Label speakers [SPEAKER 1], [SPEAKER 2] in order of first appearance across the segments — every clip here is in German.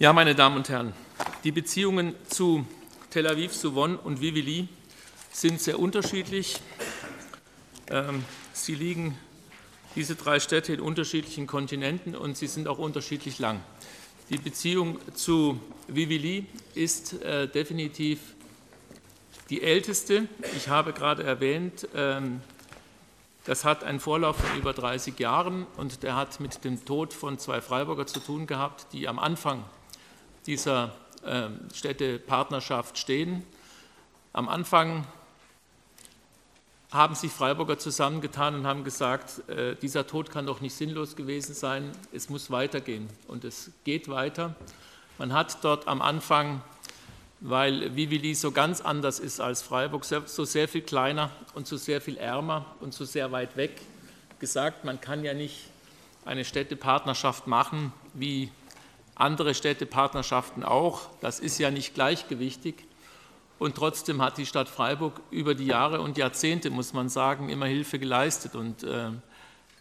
[SPEAKER 1] Ja, meine Damen und Herren, die Beziehungen zu Tel Aviv, Suwon und Vivili sind sehr unterschiedlich. Ähm, sie liegen, diese drei Städte, in unterschiedlichen Kontinenten und sie sind auch unterschiedlich lang. Die Beziehung zu Vivili ist äh, definitiv die älteste. Ich habe gerade erwähnt, ähm, das hat einen Vorlauf von über 30 Jahren und der hat mit dem Tod von zwei Freiburger zu tun gehabt, die am Anfang dieser ähm, Städtepartnerschaft stehen. Am Anfang haben sich Freiburger zusammengetan und haben gesagt, äh, dieser Tod kann doch nicht sinnlos gewesen sein, es muss weitergehen. Und es geht weiter. Man hat dort am Anfang, weil Vivili so ganz anders ist als Freiburg, so sehr viel kleiner und so sehr viel ärmer und so sehr weit weg, gesagt, man kann ja nicht eine Städtepartnerschaft machen wie andere Städtepartnerschaften auch. Das ist ja nicht gleichgewichtig. Und trotzdem hat die Stadt Freiburg über die Jahre und Jahrzehnte, muss man sagen, immer Hilfe geleistet. Und äh,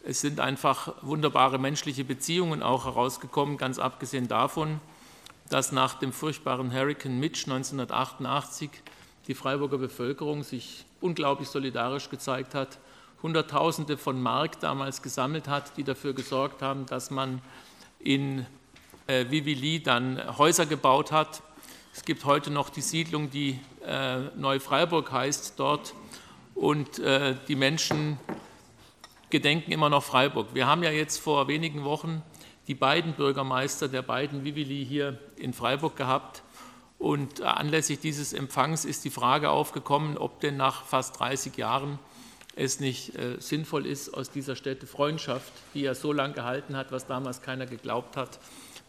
[SPEAKER 1] es sind einfach wunderbare menschliche Beziehungen auch herausgekommen, ganz abgesehen davon, dass nach dem furchtbaren Hurricane Mitch 1988 die Freiburger Bevölkerung sich unglaublich solidarisch gezeigt hat, Hunderttausende von Mark damals gesammelt hat, die dafür gesorgt haben, dass man in äh, Vivili dann Häuser gebaut hat. Es gibt heute noch die Siedlung, die äh, Neufreiburg heißt dort und äh, die Menschen gedenken immer noch Freiburg. Wir haben ja jetzt vor wenigen Wochen die beiden Bürgermeister der beiden Vivili hier in Freiburg gehabt. Und anlässlich dieses Empfangs ist die Frage aufgekommen, ob denn nach fast 30 Jahren es nicht äh, sinnvoll ist, aus dieser Städte Freundschaft, die ja so lange gehalten hat, was damals keiner geglaubt hat,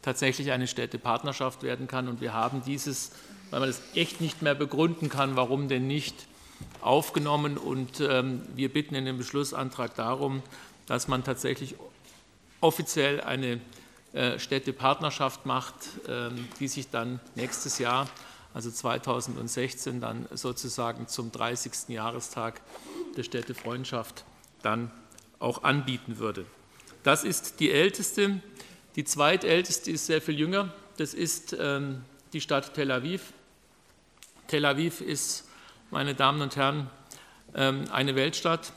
[SPEAKER 1] tatsächlich eine Städtepartnerschaft werden kann. Und wir haben dieses, weil man es echt nicht mehr begründen kann, warum denn nicht, aufgenommen. Und ähm, wir bitten in dem Beschlussantrag darum, dass man tatsächlich offiziell eine äh, Städtepartnerschaft macht, ähm, die sich dann nächstes Jahr, also 2016, dann sozusagen zum 30. Jahrestag der Städtefreundschaft dann auch anbieten würde. Das ist die älteste die zweitälteste ist sehr viel jünger, das ist ähm, die Stadt Tel Aviv. Tel Aviv ist, meine Damen und Herren, ähm, eine Weltstadt,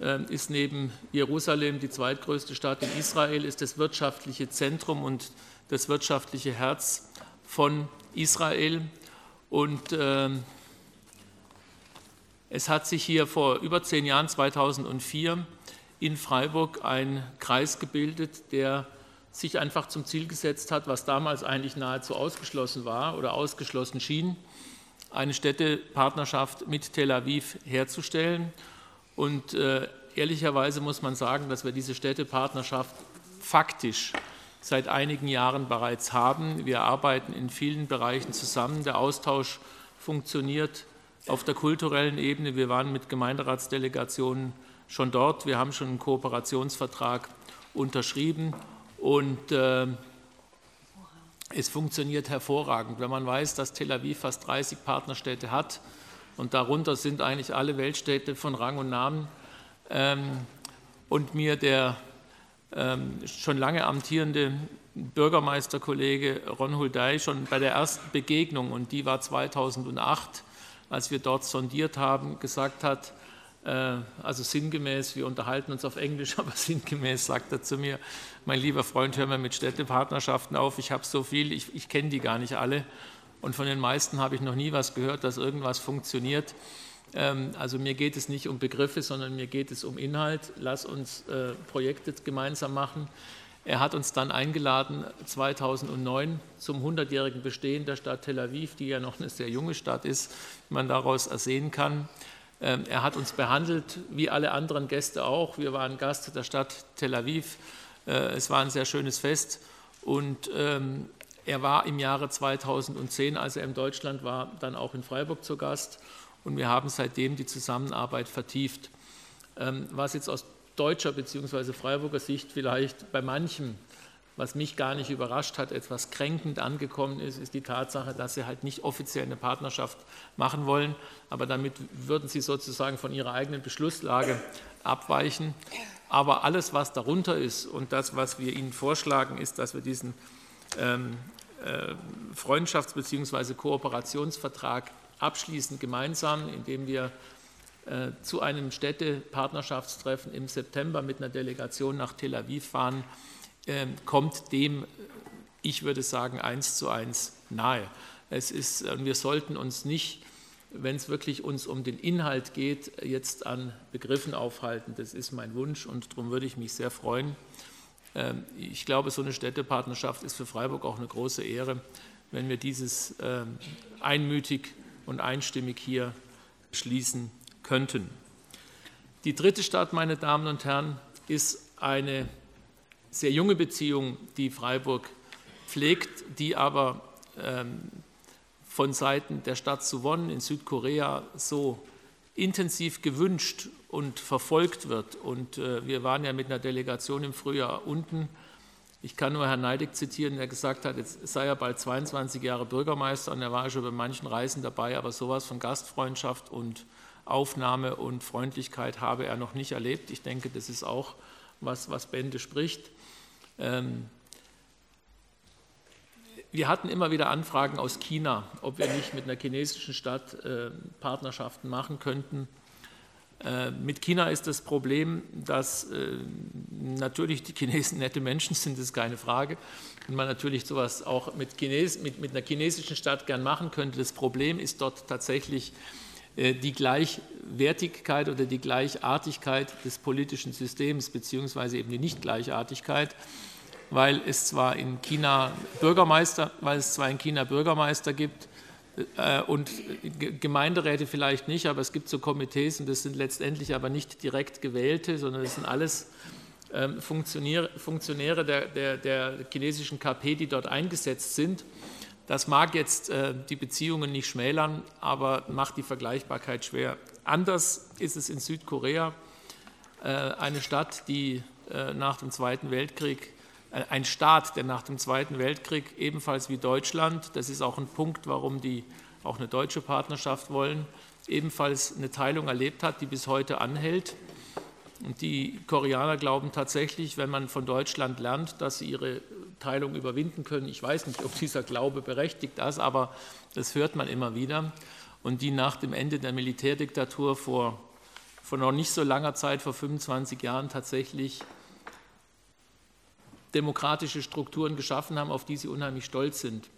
[SPEAKER 1] ähm, ist neben Jerusalem die zweitgrößte Stadt in Israel, ist das wirtschaftliche Zentrum und das wirtschaftliche Herz von Israel. Und es hat sich hier vor über zehn Jahren, 2004, in Freiburg ein Kreis gebildet, der sich einfach zum Ziel gesetzt hat, was damals eigentlich nahezu ausgeschlossen war oder ausgeschlossen schien, eine Städtepartnerschaft mit Tel Aviv herzustellen. Und äh, ehrlicherweise muss man sagen, dass wir diese Städtepartnerschaft faktisch seit einigen Jahren bereits haben. Wir arbeiten in vielen Bereichen zusammen. Der Austausch funktioniert auf der kulturellen Ebene. Wir waren mit Gemeinderatsdelegationen schon dort. Wir haben schon einen Kooperationsvertrag unterschrieben und äh, es funktioniert hervorragend, wenn man weiß, dass Tel Aviv fast 30 Partnerstädte hat und darunter sind eigentlich alle Weltstädte von Rang und Namen. Ähm, und mir der ähm, schon lange amtierende Bürgermeisterkollege Ron Huldai schon bei der ersten Begegnung, und die war 2008, als wir dort sondiert haben, gesagt hat, also sinngemäß, wir unterhalten uns auf Englisch, aber sinngemäß sagt er zu mir, mein lieber Freund, hör mal mit Städtepartnerschaften auf, ich habe so viel, ich, ich kenne die gar nicht alle und von den meisten habe ich noch nie was gehört, dass irgendwas funktioniert. Ähm, also mir geht es nicht um Begriffe, sondern mir geht es um Inhalt. Lass uns äh, Projekte gemeinsam machen. Er hat uns dann eingeladen 2009 zum 100-jährigen Bestehen der Stadt Tel Aviv, die ja noch eine sehr junge Stadt ist, wie man daraus ersehen kann. Ähm, er hat uns behandelt wie alle anderen Gäste auch. Wir waren Gast der Stadt Tel Aviv. Äh, es war ein sehr schönes Fest. Und ähm, er war im Jahre 2010, als er in Deutschland war, dann auch in Freiburg zu Gast. Und wir haben seitdem die Zusammenarbeit vertieft. Ähm, was jetzt aus deutscher bzw. Freiburger Sicht vielleicht bei manchem was mich gar nicht überrascht hat, etwas kränkend angekommen ist, ist die Tatsache, dass sie halt nicht offiziell eine Partnerschaft machen wollen, aber damit würden sie sozusagen von ihrer eigenen Beschlusslage abweichen. Aber alles, was darunter ist und das, was wir ihnen vorschlagen, ist, dass wir diesen ähm, Freundschafts- bzw. Kooperationsvertrag abschließen gemeinsam, indem wir zu einem Städtepartnerschaftstreffen im September mit einer Delegation nach Tel Aviv fahren, kommt dem, ich würde sagen, eins zu eins nahe. Es ist, wir sollten uns nicht, wenn es wirklich uns um den Inhalt geht, jetzt an Begriffen aufhalten. Das ist mein Wunsch und darum würde ich mich sehr freuen. Ähm, ich glaube, so eine Städtepartnerschaft ist für Freiburg auch eine große Ehre, wenn wir dieses ähm, einmütig und einstimmig hier schließen könnten. Die dritte Stadt, meine Damen und Herren, ist eine sehr junge Beziehung, die Freiburg pflegt, die aber ähm, von Seiten der Stadt Suwon in Südkorea so intensiv gewünscht und verfolgt wird. Und äh, wir waren ja mit einer Delegation im Frühjahr unten. Ich kann nur Herrn Neidig zitieren, der gesagt hat, jetzt sei er bald 22 Jahre Bürgermeister und er war schon bei manchen Reisen dabei, aber sowas von Gastfreundschaft und Aufnahme und Freundlichkeit habe er noch nicht erlebt. Ich denke, das ist auch was, was Bände spricht. Ähm, wir hatten immer wieder Anfragen aus China, ob wir nicht mit einer chinesischen Stadt äh, Partnerschaften machen könnten. Äh, mit China ist das Problem, dass äh, natürlich die Chinesen nette Menschen sind, das ist keine Frage. Und man natürlich sowas auch mit, Chines, mit, mit einer chinesischen Stadt gern machen könnte. Das Problem ist dort tatsächlich die Gleichwertigkeit oder die Gleichartigkeit des politischen Systems, beziehungsweise eben die Nichtgleichartigkeit weil es zwar in China Bürgermeister, weil es zwar in China Bürgermeister gibt äh, und Gemeinderäte vielleicht nicht, aber es gibt so Komitees und das sind letztendlich aber nicht direkt gewählte, sondern das sind alles ähm, Funktionäre, Funktionäre der, der, der, chinesischen KP, die dort eingesetzt sind. Das mag jetzt äh, die Beziehungen nicht schmälern, aber macht die Vergleichbarkeit schwer. Anders ist es in Südkorea, äh, eine Stadt, die äh, nach dem Zweiten Weltkrieg ein Staat, der nach dem Zweiten Weltkrieg ebenfalls wie Deutschland, das ist auch ein Punkt, warum die auch eine deutsche Partnerschaft wollen, ebenfalls eine Teilung erlebt hat, die bis heute anhält. Und die Koreaner glauben tatsächlich, wenn man von Deutschland lernt, dass sie ihre Teilung überwinden können. Ich weiß nicht, ob dieser Glaube berechtigt ist, aber das hört man immer wieder. Und die nach dem Ende der Militärdiktatur vor, vor noch nicht so langer Zeit, vor 25 Jahren, tatsächlich demokratische Strukturen geschaffen haben, auf die sie unheimlich stolz sind.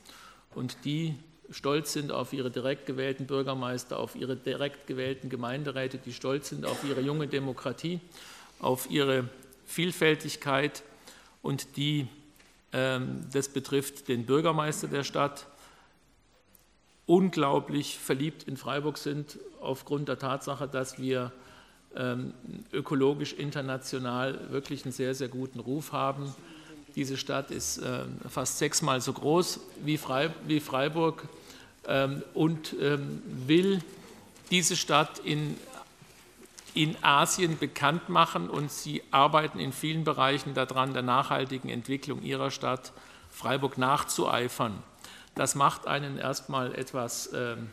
[SPEAKER 1] Und die stolz sind auf ihre direkt gewählten Bürgermeister, auf ihre direkt gewählten Gemeinderäte, die stolz sind auf ihre junge Demokratie, auf ihre Vielfältigkeit und die, das betrifft den Bürgermeister der Stadt, unglaublich verliebt in Freiburg sind, aufgrund der Tatsache, dass wir ähm, ökologisch international wirklich einen sehr, sehr guten Ruf haben. Diese Stadt ist äh, fast sechsmal so groß wie, Freiburg ähm, und ähm, will diese Stadt in, in Asien bekannt machen und sie arbeiten in vielen Bereichen daran, der nachhaltigen Entwicklung ihrer Stadt Freiburg nachzueifern. Das macht einen erstmal etwas ähm,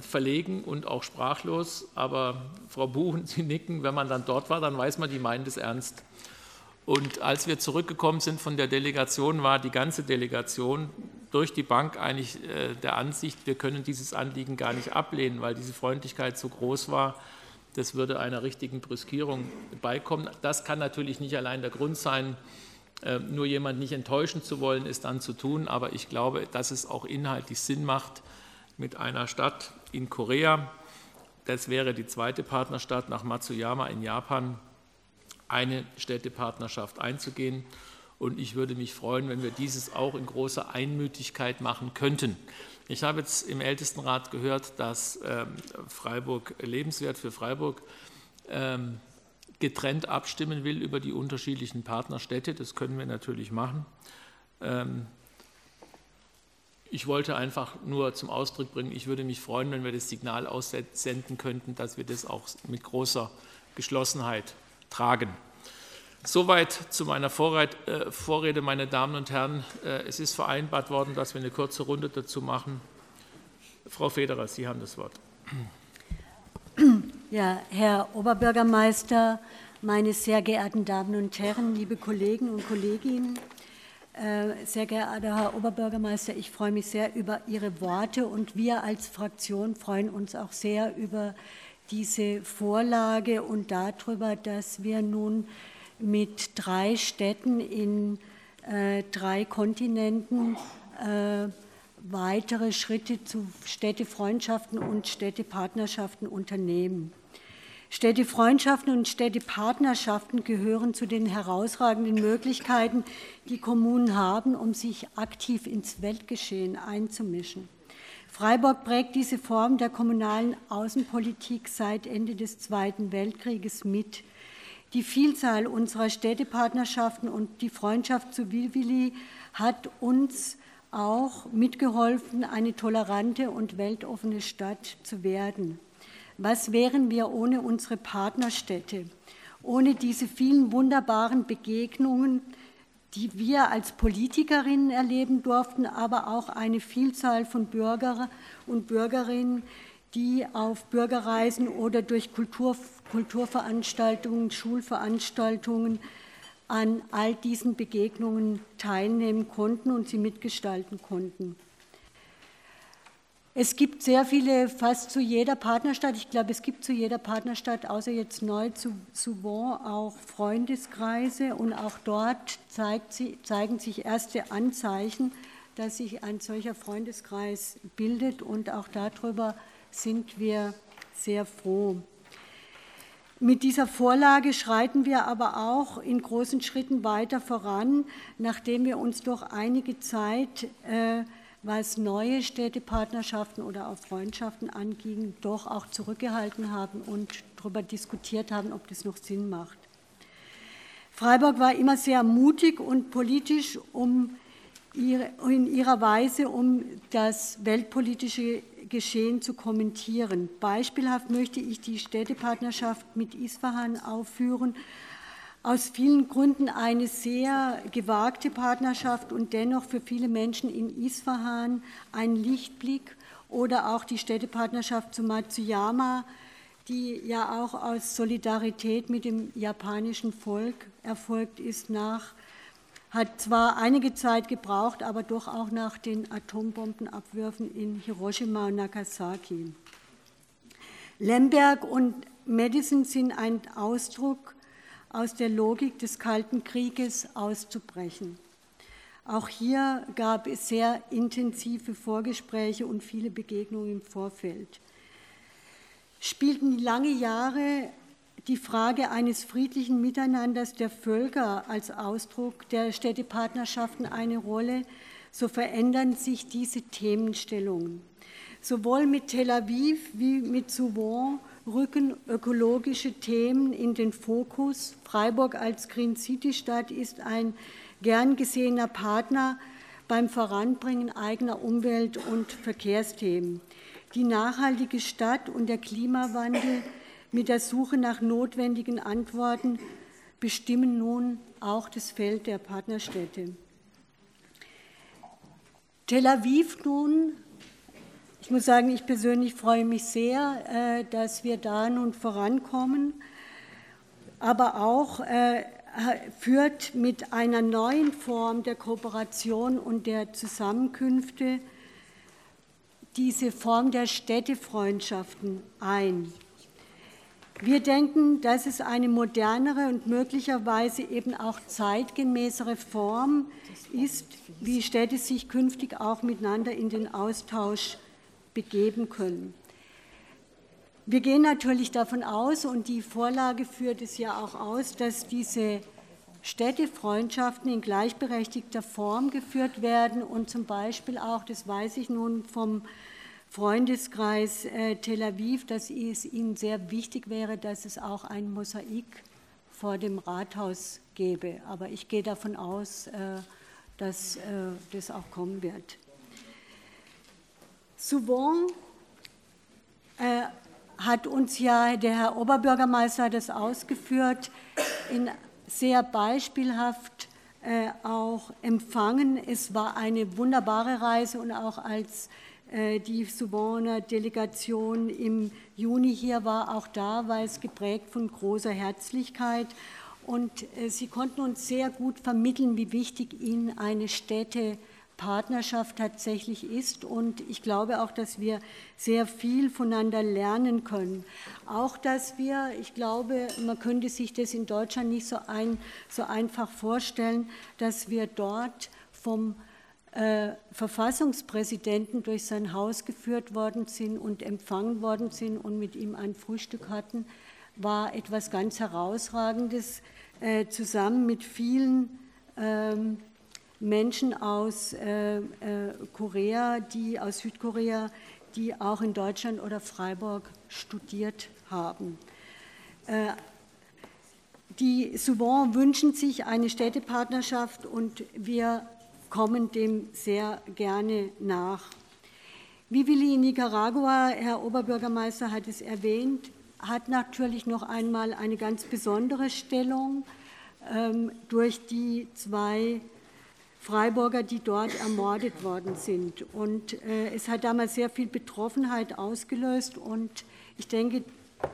[SPEAKER 1] verlegen und auch sprachlos, aber Frau Buchen, Sie nicken, wenn man dann dort war, dann weiß man, die meinen es ernst. Und als wir zurückgekommen sind von der Delegation, war die ganze Delegation durch die Bank eigentlich äh, der Ansicht, wir können dieses Anliegen gar nicht ablehnen, weil diese Freundlichkeit so groß war, das würde einer richtigen Brüskierung beikommen. Das kann natürlich nicht allein der Grund sein, äh, nur jemand nicht enttäuschen zu wollen, ist dann zu tun. Aber ich glaube, dass es auch inhaltlich Sinn macht, mit einer Stadt in Korea, das wäre die zweite Partnerstadt nach Matsuyama in Japan, eine Städtepartnerschaft einzugehen. Und ich würde mich freuen, wenn wir dieses auch in großer Einmütigkeit machen könnten. Ich habe jetzt im Ältestenrat gehört, dass ähm, Freiburg lebenswert für Freiburg ähm, getrennt abstimmen will über die unterschiedlichen Partnerstädte. Das können wir natürlich machen. Ähm, ich wollte einfach nur zum Ausdruck bringen, ich würde mich freuen, wenn wir das Signal aussenden könnten, dass wir das auch mit großer Geschlossenheit tragen. Soweit zu meiner äh, Vorrede, meine Damen und Herren. Äh, es ist vereinbart worden, dass wir eine kurze Runde dazu machen. Frau Federer, Sie haben das Wort.
[SPEAKER 2] Ja, Herr Oberbürgermeister, meine sehr geehrten Damen und Herren, liebe Kollegen und Kolleginnen, Äh, sehr geehrter Herr Oberbürgermeister, ich freue mich sehr über Ihre Worte und wir als Fraktion freuen uns auch sehr über diese Vorlage und darüber, dass wir nun mit drei Städten in äh, drei Kontinenten äh, weitere Schritte zu Städtefreundschaften und Städtepartnerschaften unternehmen. Städtefreundschaften und Städtepartnerschaften gehören zu den herausragenden Möglichkeiten, die Kommunen haben, um sich aktiv ins Weltgeschehen einzumischen. Freiburg prägt diese Form der kommunalen Außenpolitik seit Ende des Zweiten Weltkrieges mit. Die Vielzahl unserer Städtepartnerschaften und die Freundschaft zu Wilwili hat uns auch mitgeholfen, eine tolerante und weltoffene Stadt zu werden. Was wären wir ohne unsere Partnerstädte, ohne diese vielen wunderbaren Begegnungen, die wir als Politikerinnen erleben durften, aber auch eine Vielzahl von Bürger und Bürgerinnen, die auf Bürgerreisen oder durch Kultur, Kulturveranstaltungen, Schulveranstaltungen an all diesen Begegnungen teilnehmen konnten und sie mitgestalten konnten. Es gibt sehr viele, fast zu jeder Partnerstadt, ich glaube, es gibt zu jeder Partnerstadt, außer jetzt neu zu Souvent, auch Freundeskreise und auch dort sie, zeigen sich erste Anzeichen, dass sich ein solcher Freundeskreis bildet und auch darüber sind wir sehr froh. Mit dieser Vorlage schreiten wir aber auch in großen Schritten weiter voran, nachdem wir uns doch einige Zeit äh, was neue Städtepartnerschaften oder auch Freundschaften anging, doch auch zurückgehalten haben und darüber diskutiert haben, ob das noch Sinn macht. Freiburg war immer sehr mutig und politisch um ihre, in ihrer Weise, um das weltpolitische Geschehen zu kommentieren. Beispielhaft möchte ich die Städtepartnerschaft mit Isfahan aufführen, aus vielen Gründen eine sehr gewagte Partnerschaft und dennoch für viele Menschen in Isfahan ein Lichtblick oder auch die Städtepartnerschaft zu Matsuyama, die ja auch aus Solidarität mit dem japanischen Volk erfolgt ist nach hat zwar einige Zeit gebraucht, aber doch auch nach den Atombombenabwürfen in Hiroshima und Nagasaki. Lemberg und Madison sind ein Ausdruck aus der Logik des Kalten Krieges auszubrechen. Auch hier gab es sehr intensive Vorgespräche und viele Begegnungen im Vorfeld. Spielten lange Jahre die Frage eines friedlichen Miteinanders der Völker als Ausdruck der Städtepartnerschaften eine Rolle, so verändern sich diese Themenstellungen. Sowohl mit Tel Aviv wie mit Souvon rücken ökologische Themen in den Fokus. Freiburg als Green City Stadt ist ein gern gesehener Partner beim Voranbringen eigener Umwelt- und Verkehrsthemen. Die nachhaltige Stadt und der Klimawandel mit der Suche nach notwendigen Antworten bestimmen nun auch das Feld der Partnerstädte. Tel Aviv nun ich muss sagen, ich persönlich freue mich sehr, äh, dass wir da nun vorankommen, aber auch äh, führt mit einer neuen Form der Kooperation und der Zusammenkünfte diese Form der Städtefreundschaften ein. Wir denken, dass es eine modernere und möglicherweise eben auch zeitgemäßere Form ist, wie Städte sich künftig auch miteinander in den Austausch begeben können. Wir gehen natürlich davon aus, und die Vorlage führt es ja auch aus, dass diese Städtefreundschaften in gleichberechtigter Form geführt werden und zum Beispiel auch, das weiß ich nun vom Freundeskreis äh, Tel Aviv, dass es ihnen sehr wichtig wäre, dass es auch ein Mosaik vor dem Rathaus gäbe. Aber ich gehe davon aus, äh, dass äh, das auch kommen wird. Souvent äh, hat uns ja der Herr Oberbürgermeister das ausgeführt, in sehr beispielhaft äh, auch empfangen. Es war eine wunderbare Reise und auch als äh, die Souvenir Delegation im Juni hier war, auch da war es geprägt von großer Herzlichkeit Und äh, Sie konnten uns sehr gut vermitteln, wie wichtig Ihnen eine Städtepartnerschaft tatsächlich ist. Und ich glaube auch, dass wir sehr viel voneinander lernen können. Auch, dass wir, ich glaube, man könnte sich das in Deutschland nicht so, ein, so einfach vorstellen, dass wir dort vom äh, Verfassungspräsidenten durch sein Haus geführt worden sind und empfangen worden sind und mit ihm ein Frühstück hatten, war etwas ganz Herausragendes, äh, zusammen mit vielen ähm, Menschen aus äh, äh, Korea, die aus Südkorea, die auch in Deutschland oder Freiburg studiert haben. Äh, die Souvent wünschen sich eine Städtepartnerschaft und wir kommen dem sehr gerne nach. Vivili in Nicaragua, Herr Oberbürgermeister hat es erwähnt, hat natürlich noch einmal eine ganz besondere Stellung ähm, durch die zwei Freiburger, die dort ermordet worden sind. Und äh, es hat damals sehr viel Betroffenheit ausgelöst. Und ich denke,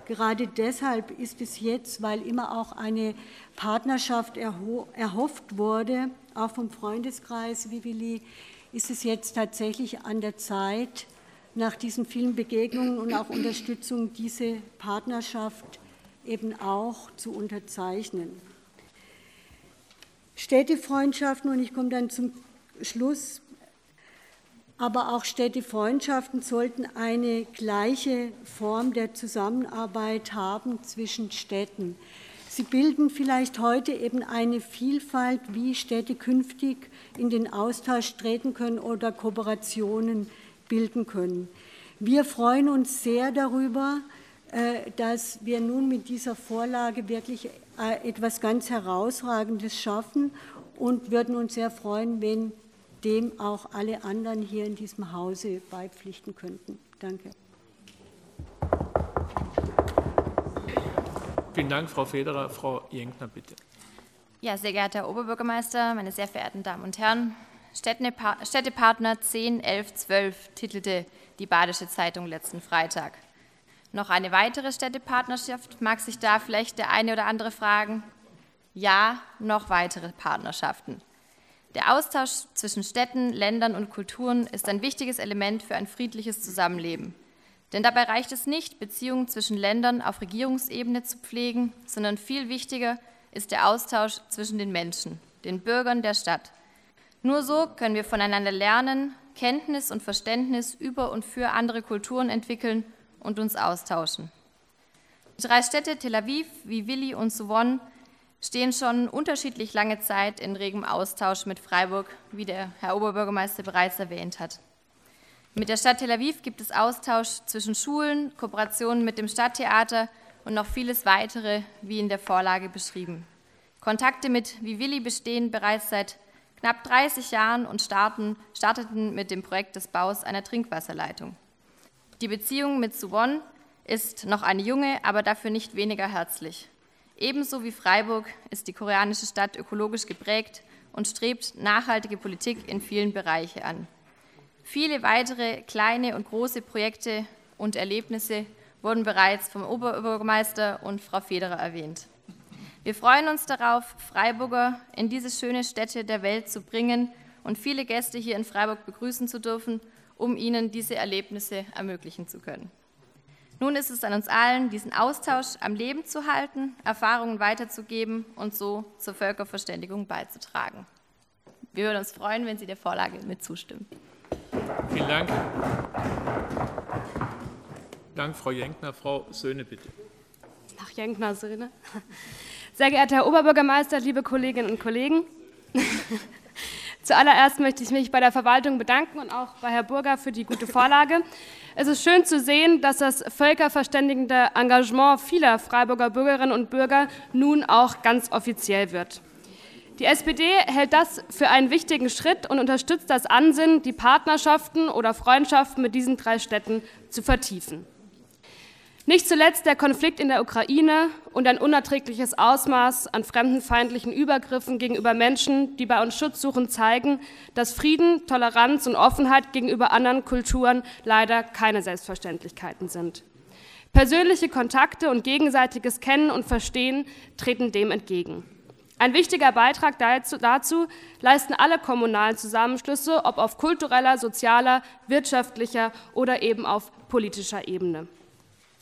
[SPEAKER 2] gerade deshalb ist es jetzt, weil immer auch eine Partnerschaft erhofft wurde, auch vom Freundeskreis Vivili, ist es jetzt tatsächlich an der Zeit, nach diesen vielen Begegnungen und auch Unterstützung diese Partnerschaft eben auch zu unterzeichnen. Städtefreundschaften, und ich komme dann zum Schluss, aber auch Städtefreundschaften sollten eine gleiche Form der Zusammenarbeit haben zwischen Städten. Sie bilden vielleicht heute eben eine Vielfalt, wie Städte künftig in den Austausch treten können oder Kooperationen bilden können. Wir freuen uns sehr darüber, äh, dass wir nun mit dieser Vorlage wirklich äh, etwas ganz Herausragendes schaffen und würden uns sehr freuen, wenn dem auch alle anderen hier in diesem Hause beipflichten könnten. Danke.
[SPEAKER 1] Vielen Dank, Frau Federer. Frau Jenkner, bitte.
[SPEAKER 3] Ja, sehr geehrter Herr Oberbürgermeister, meine sehr verehrten Damen und Herren, Städtepartner 10, 11, 12 titelte die Badische Zeitung letzten Freitag. Noch eine weitere Städtepartnerschaft mag sich da vielleicht der eine oder andere fragen. Ja, noch weitere Partnerschaften. Der Austausch zwischen Städten, Ländern und Kulturen ist ein wichtiges Element für ein friedliches Zusammenleben. Denn dabei reicht es nicht, Beziehungen zwischen Ländern auf Regierungsebene zu pflegen, sondern viel wichtiger ist der Austausch zwischen den Menschen, den Bürgern der Stadt. Nur so können wir voneinander lernen, Kenntnis und Verständnis über und für andere Kulturen entwickeln und uns austauschen. Die drei Städte Tel Aviv, wie Willi und Suwon stehen schon unterschiedlich lange Zeit in regem Austausch mit Freiburg, wie der Herr Oberbürgermeister bereits erwähnt hat. Mit der Stadt Tel Aviv gibt es Austausch zwischen Schulen, Kooperationen mit dem Stadttheater und noch vieles weitere, wie in der Vorlage beschrieben. Kontakte mit Vivili bestehen bereits seit knapp 30 Jahren und starten, starteten mit dem Projekt des Baus einer Trinkwasserleitung. Die Beziehung mit Suwon ist noch eine junge, aber dafür nicht weniger herzlich. Ebenso wie Freiburg ist die koreanische Stadt ökologisch geprägt und strebt nachhaltige Politik in vielen Bereichen an. Viele weitere kleine und große Projekte und Erlebnisse wurden bereits vom Oberbürgermeister und Frau Federer erwähnt. Wir freuen uns darauf, Freiburger in diese schöne Stätte der Welt zu bringen und viele Gäste hier in Freiburg begrüßen zu dürfen, um ihnen diese Erlebnisse ermöglichen zu können. Nun ist es an uns allen, diesen Austausch am Leben zu halten, Erfahrungen weiterzugeben und so zur Völkerverständigung beizutragen. Wir würden uns freuen, wenn Sie der Vorlage mit zustimmen.
[SPEAKER 1] Vielen Dank. Dank, Frau Jenkner. Frau Söhne, bitte.
[SPEAKER 4] Ach, Jenkner, Söhne. Sehr geehrter Herr Oberbürgermeister, liebe Kolleginnen und Kollegen. Zuallererst möchte ich mich bei der Verwaltung bedanken und auch bei Herrn Burger für die gute Vorlage. Es ist schön zu sehen, dass das völkerverständigende Engagement vieler Freiburger Bürgerinnen und Bürger nun auch ganz offiziell wird. Die SPD hält das für einen wichtigen Schritt und unterstützt das Ansinnen, die Partnerschaften oder Freundschaften mit diesen drei Städten zu vertiefen. Nicht zuletzt der Konflikt in der Ukraine und ein unerträgliches Ausmaß an fremdenfeindlichen Übergriffen gegenüber Menschen, die bei uns Schutz suchen, zeigen, dass Frieden, Toleranz und Offenheit gegenüber anderen Kulturen leider keine Selbstverständlichkeiten sind. Persönliche Kontakte und gegenseitiges Kennen und Verstehen treten dem entgegen. Ein wichtiger Beitrag dazu, dazu, leisten alle kommunalen Zusammenschlüsse, ob auf kultureller, sozialer, wirtschaftlicher oder eben auf politischer Ebene.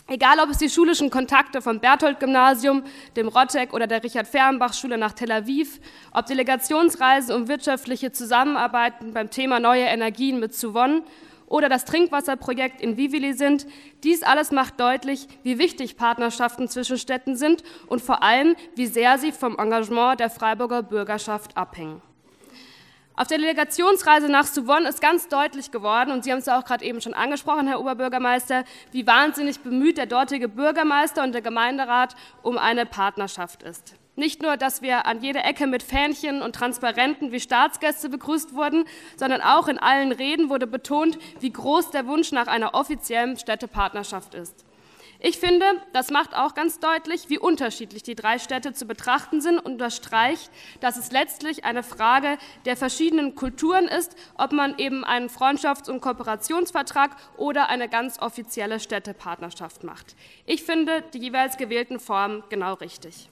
[SPEAKER 4] Egal, ob es die schulischen Kontakte vom Berthold-Gymnasium, dem Rottek oder der Richard-Fehrenbach-Schule nach Tel Aviv, ob Delegationsreisen um wirtschaftliche Zusammenarbeiten beim Thema neue Energien mit Suwon oder das Trinkwasserprojekt in Vivili sind, dies alles macht deutlich, wie wichtig Partnerschaften zwischen Städten sind und vor allem, wie sehr sie vom Engagement der Freiburger Bürgerschaft abhängen. Auf der Delegationsreise nach Suwon ist ganz deutlich geworden, und Sie haben es ja auch gerade eben schon angesprochen, Herr Oberbürgermeister, wie wahnsinnig bemüht der dortige Bürgermeister und der Gemeinderat um eine Partnerschaft ist. Nicht nur, dass wir an jeder Ecke mit Fähnchen und Transparenten wie Staatsgäste begrüßt wurden, sondern auch in allen Reden wurde betont, wie groß der Wunsch nach einer offiziellen Städtepartnerschaft ist. Ich finde, das macht auch ganz deutlich, wie unterschiedlich die drei Städte zu betrachten sind und unterstreicht, dass es letztlich eine Frage der verschiedenen Kulturen ist, ob man eben einen Freundschafts- und Kooperationsvertrag oder eine ganz offizielle Städtepartnerschaft macht. Ich finde die jeweils gewählten Formen genau richtig.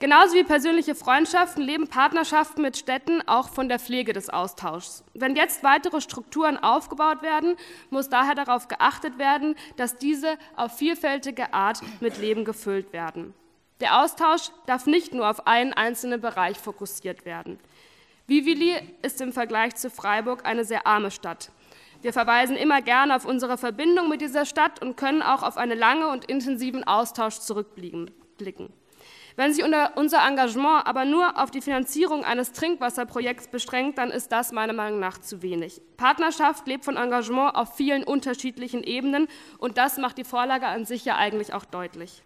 [SPEAKER 4] Genauso wie persönliche Freundschaften leben Partnerschaften mit Städten auch von der Pflege des Austauschs. Wenn jetzt weitere Strukturen aufgebaut werden, muss daher darauf geachtet werden, dass diese auf vielfältige Art mit Leben gefüllt werden. Der Austausch darf nicht nur auf einen einzelnen Bereich fokussiert werden. Vivili ist im Vergleich zu Freiburg eine sehr arme Stadt. Wir verweisen immer gerne auf unsere Verbindung mit dieser Stadt und können auch auf einen langen und intensiven Austausch zurückblicken. Wenn sich unser Engagement aber nur auf die Finanzierung eines Trinkwasserprojekts beschränkt, dann ist das meiner Meinung nach zu wenig. Partnerschaft lebt von Engagement auf vielen unterschiedlichen Ebenen und das macht die Vorlage an sich ja eigentlich auch deutlich.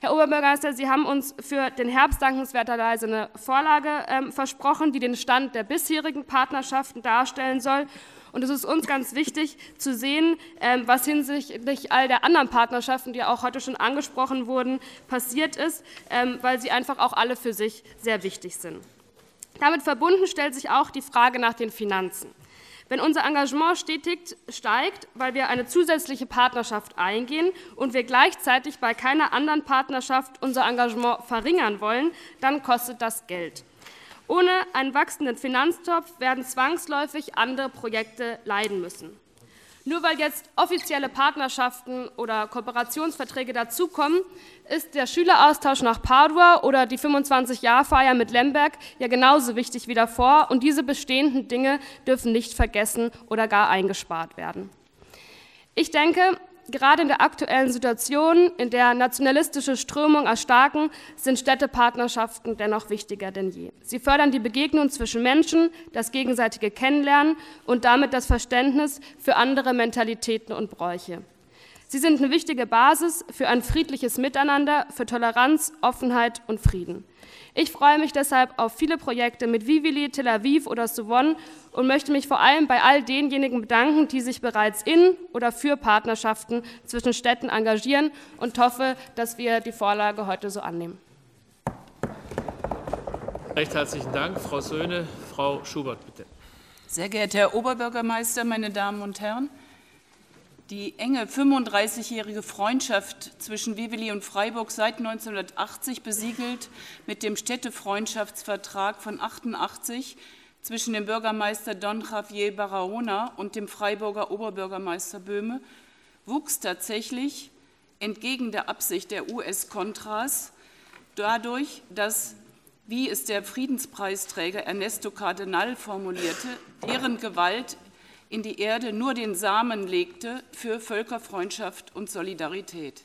[SPEAKER 4] Herr Oberbürgermeister, Sie haben uns für den Herbst dankenswerterweise eine Vorlage ähm, versprochen, die den Stand der bisherigen Partnerschaften darstellen soll. Und es ist uns ganz wichtig zu sehen, ähm, was hinsichtlich all der anderen Partnerschaften, die auch heute schon angesprochen wurden, passiert ist, ähm, weil sie einfach auch alle für sich sehr wichtig sind. Damit verbunden stellt sich auch die Frage nach den Finanzen. Wenn unser Engagement stetig steigt, weil wir eine zusätzliche Partnerschaft eingehen und wir gleichzeitig bei keiner anderen Partnerschaft unser Engagement verringern wollen, dann kostet das Geld. Ohne einen wachsenden Finanztopf werden zwangsläufig andere Projekte leiden müssen. Nur weil jetzt offizielle Partnerschaften oder Kooperationsverträge dazukommen, ist der Schüleraustausch nach Padua oder die 25-Jahr-Feier mit Lemberg ja genauso wichtig wie davor und diese bestehenden Dinge dürfen nicht vergessen oder gar eingespart werden. Ich denke, Gerade in der aktuellen Situation, in der nationalistische Strömungen erstarken, sind Städtepartnerschaften dennoch wichtiger denn je. Sie fördern die Begegnung zwischen Menschen, das gegenseitige Kennenlernen und damit das Verständnis für andere Mentalitäten und Bräuche. Sie sind eine wichtige Basis für ein friedliches Miteinander, für Toleranz, Offenheit und Frieden. Ich freue mich deshalb auf viele Projekte mit Vivili, Tel Aviv oder Suwon und möchte mich vor allem bei all denjenigen bedanken, die sich bereits in oder für Partnerschaften zwischen Städten engagieren und hoffe, dass wir die Vorlage heute so annehmen.
[SPEAKER 1] Recht herzlichen Dank, Frau Söhne. Frau Schubert, bitte.
[SPEAKER 5] Sehr geehrter Herr Oberbürgermeister, meine Damen und Herren! Die enge 35-jährige Freundschaft zwischen Viveli und Freiburg seit 1980 besiegelt mit dem Städtefreundschaftsvertrag von 88 zwischen dem Bürgermeister Don Javier Barahona und dem Freiburger Oberbürgermeister Böhme wuchs tatsächlich entgegen der Absicht der US-Contras dadurch, dass, wie es der Friedenspreisträger Ernesto Cardenal formulierte, deren Gewalt in die Erde nur den Samen legte für Völkerfreundschaft und Solidarität.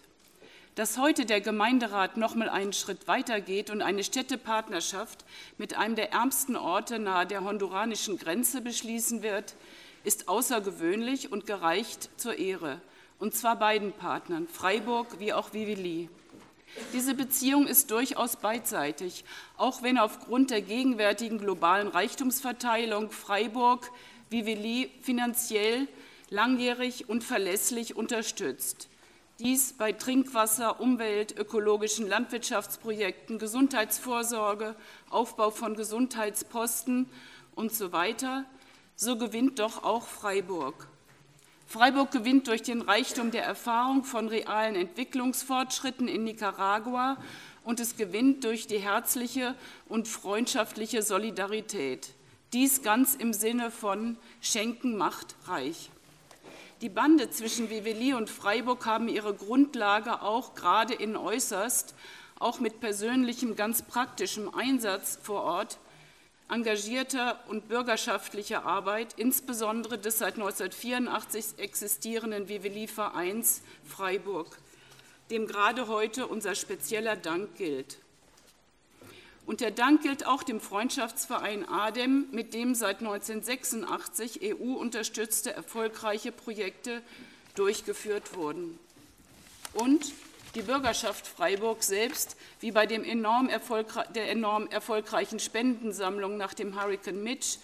[SPEAKER 5] Dass heute der Gemeinderat noch mal einen Schritt weiter geht und eine Städtepartnerschaft mit einem der ärmsten Orte nahe der honduranischen Grenze beschließen wird, ist außergewöhnlich und gereicht zur Ehre, und zwar beiden Partnern, Freiburg wie auch Vivili. Diese Beziehung ist durchaus beidseitig, auch wenn aufgrund der gegenwärtigen globalen Reichtumsverteilung Freiburg Viveli finanziell langjährig und verlässlich unterstützt. Dies bei Trinkwasser, Umwelt, ökologischen Landwirtschaftsprojekten, Gesundheitsvorsorge, Aufbau von Gesundheitsposten und so weiter. So gewinnt doch auch Freiburg. Freiburg gewinnt durch den Reichtum der Erfahrung von realen Entwicklungsfortschritten in Nicaragua und es gewinnt durch die herzliche und freundschaftliche Solidarität. Dies ganz im Sinne von Schenken macht reich. Die Bande zwischen Viveli und Freiburg haben ihre Grundlage auch gerade in äußerst, auch mit persönlichem, ganz praktischem Einsatz vor Ort engagierter und bürgerschaftlicher Arbeit, insbesondere des seit 1984 existierenden Viveli-Vereins Freiburg, dem gerade heute unser spezieller Dank gilt. Und der Dank gilt auch dem Freundschaftsverein ADEM, mit dem seit 1986 EU-unterstützte erfolgreiche Projekte durchgeführt wurden. Und die Bürgerschaft Freiburg selbst, wie bei dem enorm der enorm erfolgreichen Spendensammlung nach dem Hurricane Mitch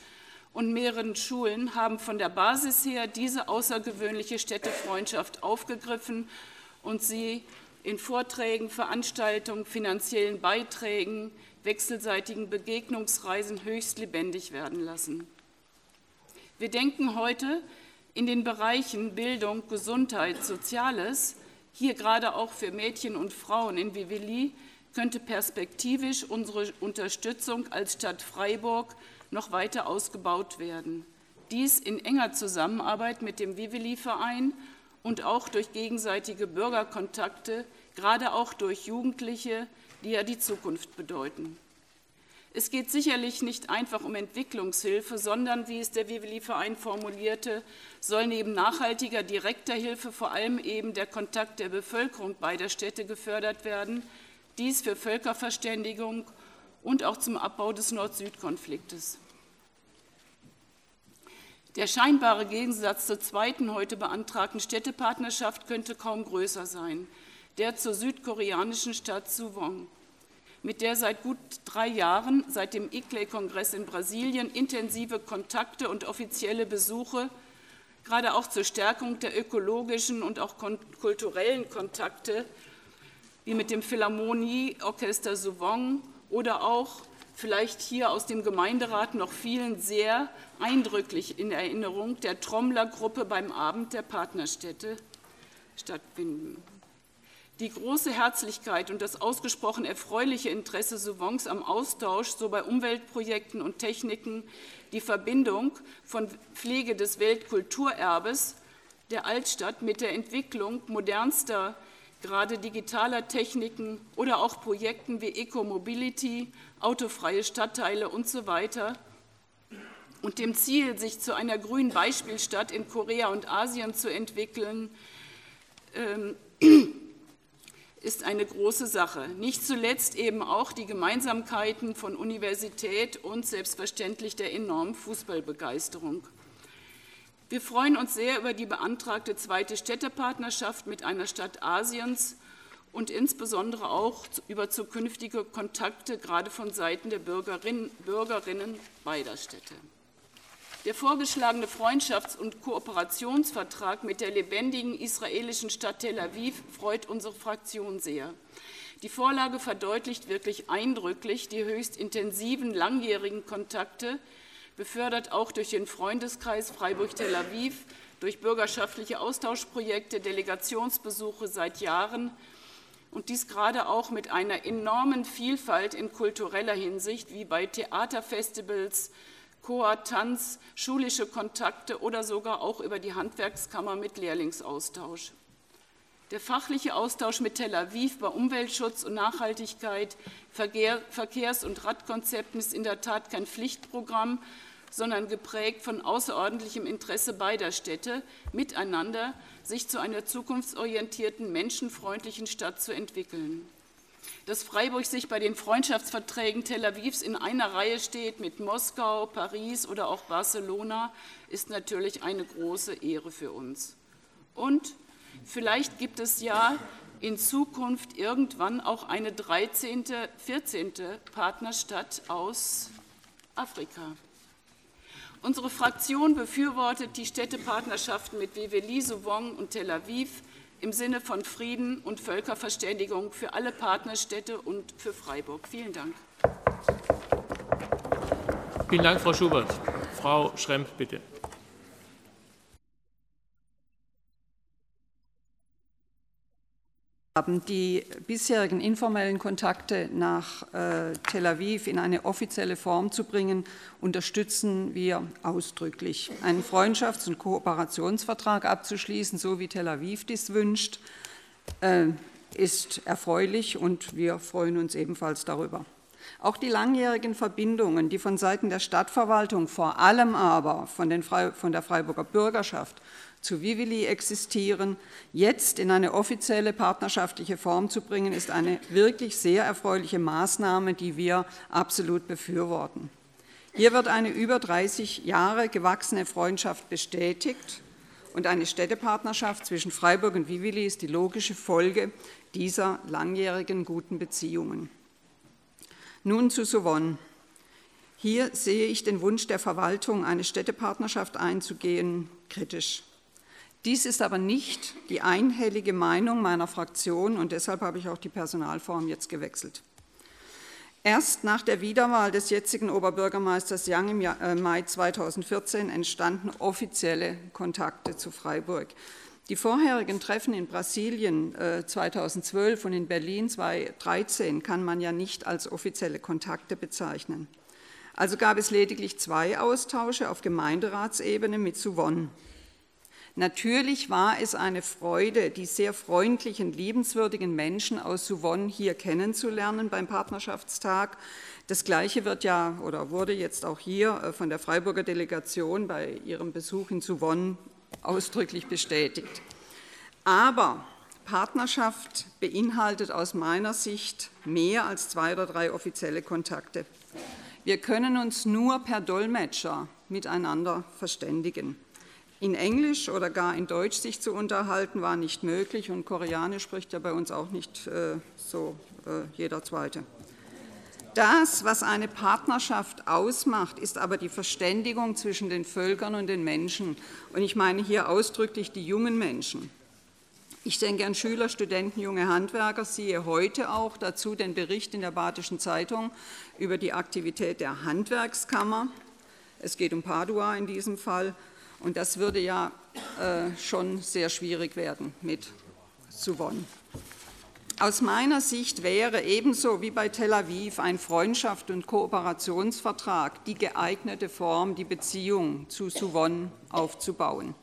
[SPEAKER 5] und mehreren Schulen, haben von der Basis her diese außergewöhnliche Städtefreundschaft aufgegriffen und sie in Vorträgen, Veranstaltungen, finanziellen Beiträgen, wechselseitigen Begegnungsreisen höchst lebendig werden lassen. Wir denken heute in den Bereichen Bildung, Gesundheit, Soziales hier gerade auch für Mädchen und Frauen in Vivili, könnte perspektivisch unsere Unterstützung als Stadt Freiburg noch weiter ausgebaut werden. Dies in enger Zusammenarbeit mit dem Vivili-Verein und auch durch gegenseitige Bürgerkontakte, gerade auch durch Jugendliche, die ja die Zukunft bedeuten. Es geht sicherlich nicht einfach um Entwicklungshilfe, sondern, wie es der Viveli-Verein formulierte, soll neben nachhaltiger direkter Hilfe vor allem eben der Kontakt der Bevölkerung beider Städte gefördert werden, dies für Völkerverständigung und auch zum Abbau des Nord-Süd-Konfliktes. Der scheinbare Gegensatz zur zweiten heute beantragten Städtepartnerschaft könnte kaum größer sein, der zur südkoreanischen Stadt Suwon mit der seit gut drei Jahren, seit dem ICLEI-Kongress in Brasilien, intensive Kontakte und offizielle Besuche, gerade auch zur Stärkung der ökologischen und auch kulturellen Kontakte, wie mit dem Philharmonieorchester Souvong oder auch vielleicht hier aus dem Gemeinderat noch vielen sehr eindrücklich in Erinnerung der Trommlergruppe beim Abend der Partnerstädte stattfinden. Die große Herzlichkeit und das ausgesprochen erfreuliche Interesse Souvons am Austausch so bei Umweltprojekten und Techniken, die Verbindung von Pflege des Weltkulturerbes der Altstadt mit der Entwicklung modernster, gerade digitaler Techniken oder auch Projekten wie Eco-Mobility, autofreie Stadtteile und so weiter. Und dem Ziel, sich zu einer grünen Beispielstadt in Korea und Asien zu entwickeln, ähm, ist eine große Sache. Nicht zuletzt eben auch die Gemeinsamkeiten von Universität und selbstverständlich der enormen Fußballbegeisterung. Wir freuen uns sehr über die beantragte zweite Städtepartnerschaft mit einer Stadt Asiens und insbesondere auch über zukünftige Kontakte, gerade von Seiten der Bürgerinnen, Bürgerinnen beider Städte. Der vorgeschlagene Freundschafts- und Kooperationsvertrag mit der lebendigen israelischen Stadt Tel Aviv freut unsere Fraktion sehr. Die Vorlage verdeutlicht wirklich eindrücklich die höchst intensiven langjährigen Kontakte, befördert auch durch den Freundeskreis Freiburg-Tel Aviv, durch bürgerschaftliche Austauschprojekte, Delegationsbesuche seit Jahren und dies gerade auch mit einer enormen Vielfalt in kultureller Hinsicht, wie bei Theaterfestivals, Chor, Tanz, schulische Kontakte oder sogar auch über die Handwerkskammer mit Lehrlingsaustausch. Der fachliche Austausch mit Tel Aviv bei Umweltschutz und Nachhaltigkeit, Verkehrs- und Radkonzepten ist in der Tat kein Pflichtprogramm, sondern geprägt von außerordentlichem Interesse beider Städte, miteinander sich zu einer zukunftsorientierten, menschenfreundlichen Stadt zu entwickeln. Dass Freiburg sich bei den Freundschaftsverträgen Tel Avivs in einer Reihe steht mit Moskau, Paris oder auch Barcelona, ist natürlich eine große Ehre für uns. Und vielleicht gibt es ja in Zukunft irgendwann auch eine 13., 14. Partnerstadt aus Afrika. Unsere Fraktion befürwortet die Städtepartnerschaften mit Veveli, Souvong und Tel Aviv im Sinne von Frieden und Völkerverständigung für alle Partnerstädte und für Freiburg. Vielen Dank.
[SPEAKER 1] Vielen Dank, Frau Schubert. Frau Schremp, bitte.
[SPEAKER 6] Haben, die bisherigen informellen Kontakte nach äh, Tel Aviv in eine offizielle Form zu bringen, unterstützen wir ausdrücklich. Einen Freundschafts- und Kooperationsvertrag abzuschließen, so wie Tel Aviv dies wünscht, äh, ist erfreulich und wir freuen uns ebenfalls darüber. Auch die langjährigen Verbindungen, die von Seiten der Stadtverwaltung, vor allem aber von, von der Freiburger Bürgerschaft zu Vivili existieren, jetzt in eine offizielle partnerschaftliche Form zu bringen, ist eine wirklich sehr erfreuliche Maßnahme, die wir absolut befürworten. Hier wird eine über 30 Jahre gewachsene Freundschaft bestätigt und eine Städtepartnerschaft zwischen Freiburg und Vivili ist die logische Folge dieser langjährigen guten Beziehungen. Nun zu Sovon. Hier sehe ich den Wunsch der Verwaltung, eine Städtepartnerschaft einzugehen, kritisch. Dies ist aber nicht die einhellige Meinung meiner Fraktion und deshalb habe ich auch die Personalform jetzt gewechselt. Erst nach der Wiederwahl des jetzigen Oberbürgermeisters Young im äh, Mai 2014 entstanden offizielle Kontakte zu Freiburg. Die vorherigen Treffen in Brasilien 2012 äh, und in Berlin 2013 kann man ja nicht als offizielle Kontakte bezeichnen. Also gab es lediglich zwei Austausche auf Gemeinderatsebene mit Suwon. Natürlich war es eine Freude, die sehr freundlichen, liebenswürdigen Menschen aus Suwon hier kennenzulernen beim Partnerschaftstag. Das Gleiche wird ja oder wurde jetzt auch hier äh, von der Freiburger Delegation bei ihrem Besuch in Suwon ausdrücklich bestätigt. Aber Partnerschaft beinhaltet aus meiner Sicht mehr als zwei oder drei offizielle Kontakte. Wir können uns nur per Dolmetscher miteinander verständigen. In Englisch oder gar in Deutsch sich zu unterhalten, war nicht möglich und Koreanisch spricht ja bei uns auch nicht äh, so äh, jeder Zweite. Das, was eine Partnerschaft ausmacht, ist aber die Verständigung zwischen den Völkern und den Menschen. Und ich meine hier ausdrücklich die jungen Menschen. Ich denke an Schüler, Studenten, junge Handwerker, siehe heute auch dazu den Bericht in der Badischen Zeitung über die Aktivität der Handwerkskammer. Es geht um Padua in diesem Fall. Und das würde ja äh, schon sehr schwierig werden mit Suwon. Aus meiner Sicht wäre ebenso wie bei Tel Aviv ein Freundschaft- und Kooperationsvertrag die geeignete Form, die Beziehung zu Suwon aufzubauen.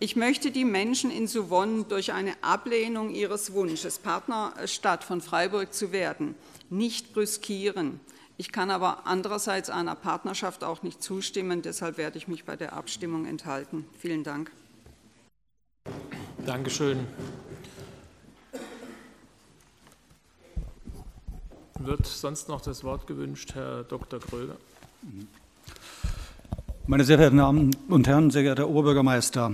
[SPEAKER 6] Ich möchte die Menschen in Suwon durch eine Ablehnung ihres Wunsches, Partnerstadt von Freiburg zu werden, nicht brüskieren. Ich kann aber andererseits einer Partnerschaft auch nicht zustimmen. Deshalb werde ich mich bei der Abstimmung enthalten. Vielen Dank.
[SPEAKER 1] Dankeschön. Wird sonst noch das Wort gewünscht, Herr Dr. Kröger?
[SPEAKER 7] Meine sehr verehrten Damen und Herren, sehr geehrter Oberbürgermeister,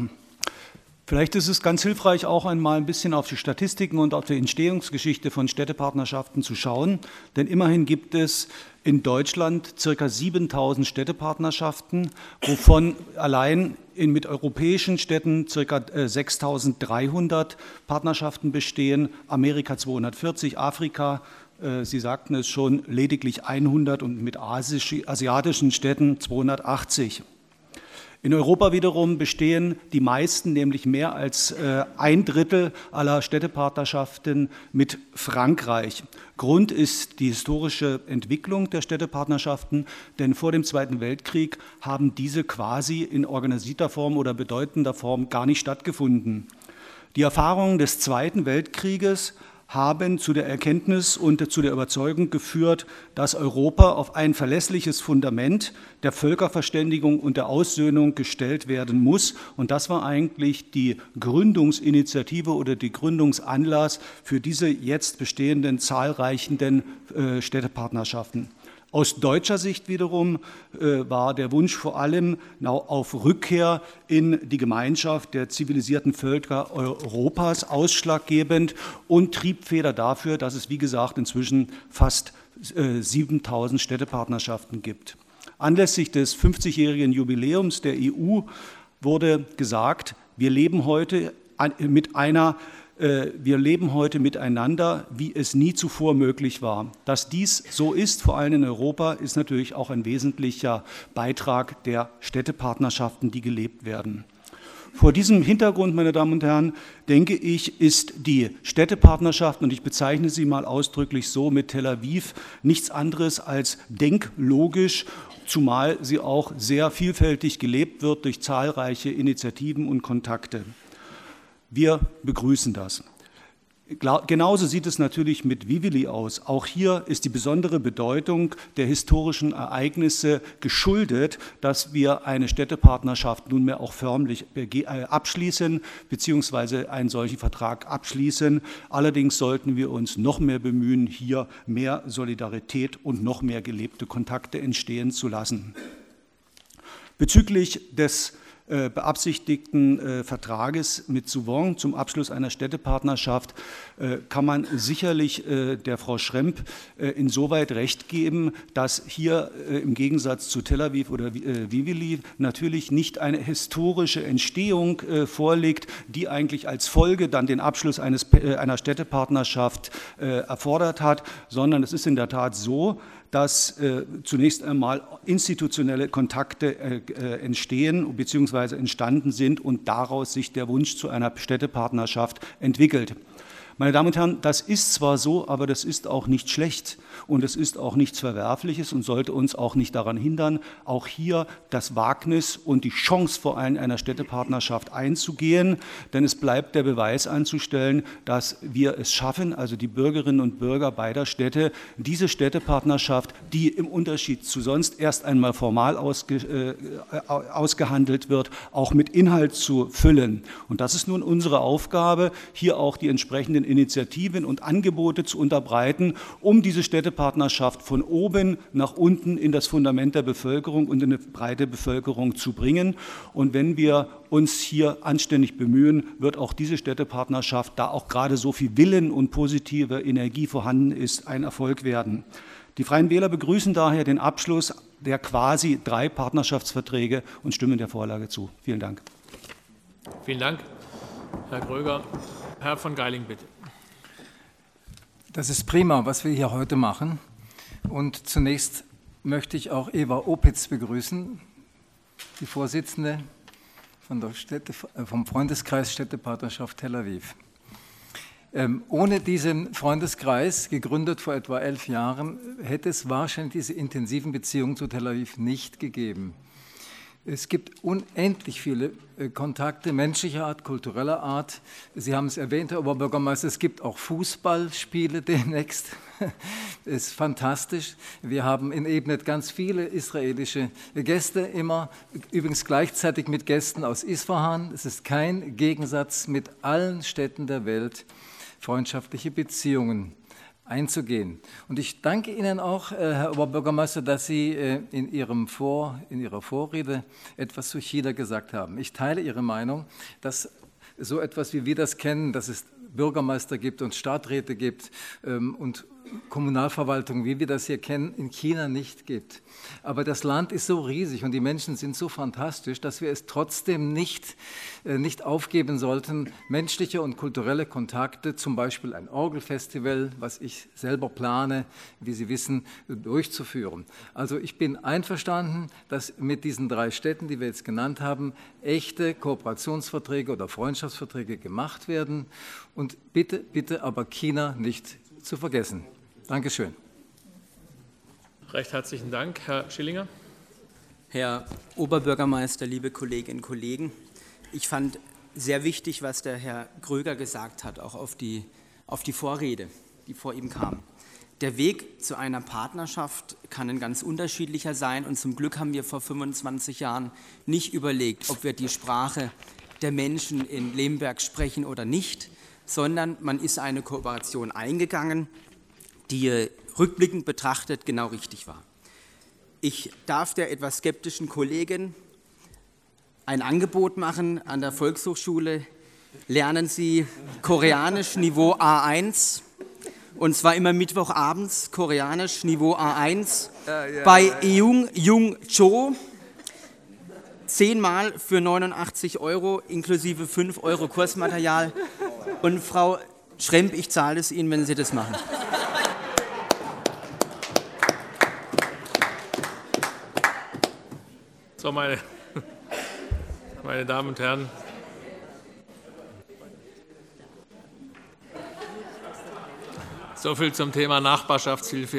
[SPEAKER 7] Vielleicht ist es ganz hilfreich, auch einmal ein bisschen auf die Statistiken und auf die Entstehungsgeschichte von Städtepartnerschaften zu schauen. Denn immerhin gibt es in Deutschland circa 7000 Städtepartnerschaften, wovon allein in, mit europäischen Städten circa 6300 äh, Partnerschaften bestehen, Amerika 240, Afrika, äh, Sie sagten es schon, lediglich 100 und mit asiatischen Städten 280. In Europa wiederum bestehen die meisten, nämlich mehr als äh, ein Drittel aller Städtepartnerschaften mit Frankreich. Grund ist die historische Entwicklung der Städtepartnerschaften, denn vor dem Zweiten Weltkrieg haben diese quasi in organisierter Form oder bedeutender Form gar nicht stattgefunden. Die Erfahrungen des Zweiten Weltkrieges haben zu der Erkenntnis und zu der Überzeugung geführt, dass Europa auf ein verlässliches Fundament der Völkerverständigung und der Aussöhnung gestellt werden muss. Und das war eigentlich die Gründungsinitiative oder die Gründungsanlass für diese jetzt bestehenden zahlreichen äh, Städtepartnerschaften. Aus deutscher Sicht wiederum äh, war der Wunsch vor allem auf Rückkehr in die Gemeinschaft der zivilisierten Völker Europas ausschlaggebend und Triebfeder dafür, dass es, wie gesagt, inzwischen fast äh, 7000 Städtepartnerschaften gibt. Anlässlich des 50-jährigen Jubiläums der EU wurde gesagt, wir leben heute mit einer äh, wir leben heute miteinander, wie es nie zuvor möglich war. Dass dies so ist, vor allem in Europa, ist natürlich auch ein wesentlicher Beitrag der Städtepartnerschaften, die gelebt werden. Vor diesem Hintergrund, meine Damen und Herren, denke ich, ist die Städtepartnerschaft, und ich bezeichne sie mal ausdrücklich so mit Tel Aviv, nichts anderes als denklogisch, zumal sie auch sehr vielfältig gelebt wird durch zahlreiche Initiativen und Kontakte. Wir begrüßen das. Genauso sieht es natürlich mit Vivili aus. Auch hier ist die besondere Bedeutung der historischen Ereignisse geschuldet, dass wir eine Städtepartnerschaft nunmehr auch förmlich äh, abschließen, beziehungsweise einen solchen Vertrag abschließen. Allerdings sollten wir uns noch mehr bemühen, hier mehr Solidarität und noch mehr gelebte Kontakte entstehen zu lassen. Bezüglich des äh, beabsichtigten äh, Vertrages mit Souvon zum Abschluss einer Städtepartnerschaft äh, kann man sicherlich der Frau Schremp insoweit recht geben, dass hier im Gegensatz zu Tel Aviv oder Vivili natürlich nicht eine historische Entstehung vorliegt, die eigentlich als Folge dann den Abschluss eines, einer Städtepartnerschaft erfordert hat, sondern es ist in der Tat so, dass äh, zunächst einmal institutionelle Kontakte äh, äh, entstehen bzw. entstanden sind und daraus sich der Wunsch zu einer Städtepartnerschaft entwickelt. Meine Damen und Herren, das ist zwar so, aber das ist auch nicht schlecht und es ist auch nichts Verwerfliches und sollte uns auch nicht daran hindern, auch hier das Wagnis und die Chance vor allem einer Städtepartnerschaft einzugehen, denn es bleibt der Beweis anzustellen, dass wir es schaffen, also die Bürgerinnen und Bürger beider Städte, diese Städtepartnerschaft, die im Unterschied zu sonst erst einmal formal ausge, äh, ausgehandelt wird, auch mit Inhalt zu füllen. Und das ist nun unsere Aufgabe, hier auch die entsprechenden Initiativen und Angebote zu unterbreiten, um diese Städtepartnerschaft von oben nach unten in das Fundament der Bevölkerung und in eine breite Bevölkerung zu bringen. Und wenn wir uns hier anständig bemühen, wird auch diese Städtepartnerschaft, da auch gerade so viel Willen und positive Energie vorhanden ist, ein Erfolg werden. Die Freien Wähler begrüßen daher den Abschluss der quasi drei Partnerschaftsverträge und stimmen der Vorlage zu. Vielen Dank.
[SPEAKER 1] Vielen Dank, Herr Gröger. Herr von Geiling, bitte.
[SPEAKER 8] Das ist prima, was wir hier heute machen. Und zunächst möchte ich auch Eva Opitz begrüßen, die Vorsitzende von der Städte, äh, vom Freundeskreis Städtepartnerschaft Tel Aviv. Ähm, ohne diesen Freundeskreis, gegründet vor etwa elf Jahren, hätte es wahrscheinlich diese intensiven Beziehungen zu Tel Aviv nicht gegeben. Es gibt unendlich viele äh, Kontakte menschlicher Art, kultureller Art. Sie haben es erwähnt, Herr Oberbürgermeister, es gibt auch Fußballspiele demnächst. Das ist fantastisch. Wir haben in Ebnet ganz viele israelische Gäste immer, übrigens gleichzeitig mit Gästen aus Isfahan. Es ist kein Gegensatz mit allen Städten der Welt, freundschaftliche Beziehungen einzugehen. Und ich danke Ihnen auch, äh, Herr Oberbürgermeister, dass Sie äh, in, Ihrem Vor, in Ihrer Vorrede etwas zu China gesagt haben. Ich teile Ihre Meinung, dass so etwas, wie wir das kennen, dass es Bürgermeister gibt und Stadträte gibt ähm, und Kommunalverwaltung, wie wir das hier kennen, in China nicht gibt. Aber das Land ist so riesig und die Menschen sind so fantastisch, dass wir es trotzdem nicht, äh, nicht aufgeben sollten, menschliche und kulturelle Kontakte, zum Beispiel ein Orgelfestival, was ich selber plane, wie Sie wissen, durchzuführen. Also ich bin einverstanden, dass mit diesen drei Städten, die wir jetzt genannt haben, echte Kooperationsverträge oder Freundschaftsverträge gemacht werden. Und bitte, bitte aber China nicht zu vergessen. Dankeschön.
[SPEAKER 1] Recht herzlichen Dank. Herr Schillinger.
[SPEAKER 9] Herr Oberbürgermeister, liebe Kolleginnen und Kollegen, ich fand sehr wichtig, was der Herr Gröger gesagt hat, auch auf die, auf die Vorrede, die vor ihm kam. Der Weg zu einer Partnerschaft kann ein ganz unterschiedlicher sein und zum Glück haben wir vor 25 Jahren nicht überlegt, ob wir die Sprache der Menschen in Lemberg sprechen oder nicht, sondern man ist eine Kooperation eingegangen die rückblickend betrachtet genau richtig war. Ich darf der etwas skeptischen Kollegin ein Angebot machen an der Volkshochschule. Lernen Sie Koreanisch Niveau A1 und zwar immer Mittwochabends Koreanisch Niveau A1 ja, ja, bei ja, Eung Jung Cho. Zehnmal für 89 Euro inklusive 5 Euro Kursmaterial. Und Frau Schremp, ich zahle es Ihnen, wenn Sie das machen.
[SPEAKER 1] So, meine, meine Damen und Herren, so viel zum Thema Nachbarschaftshilfe.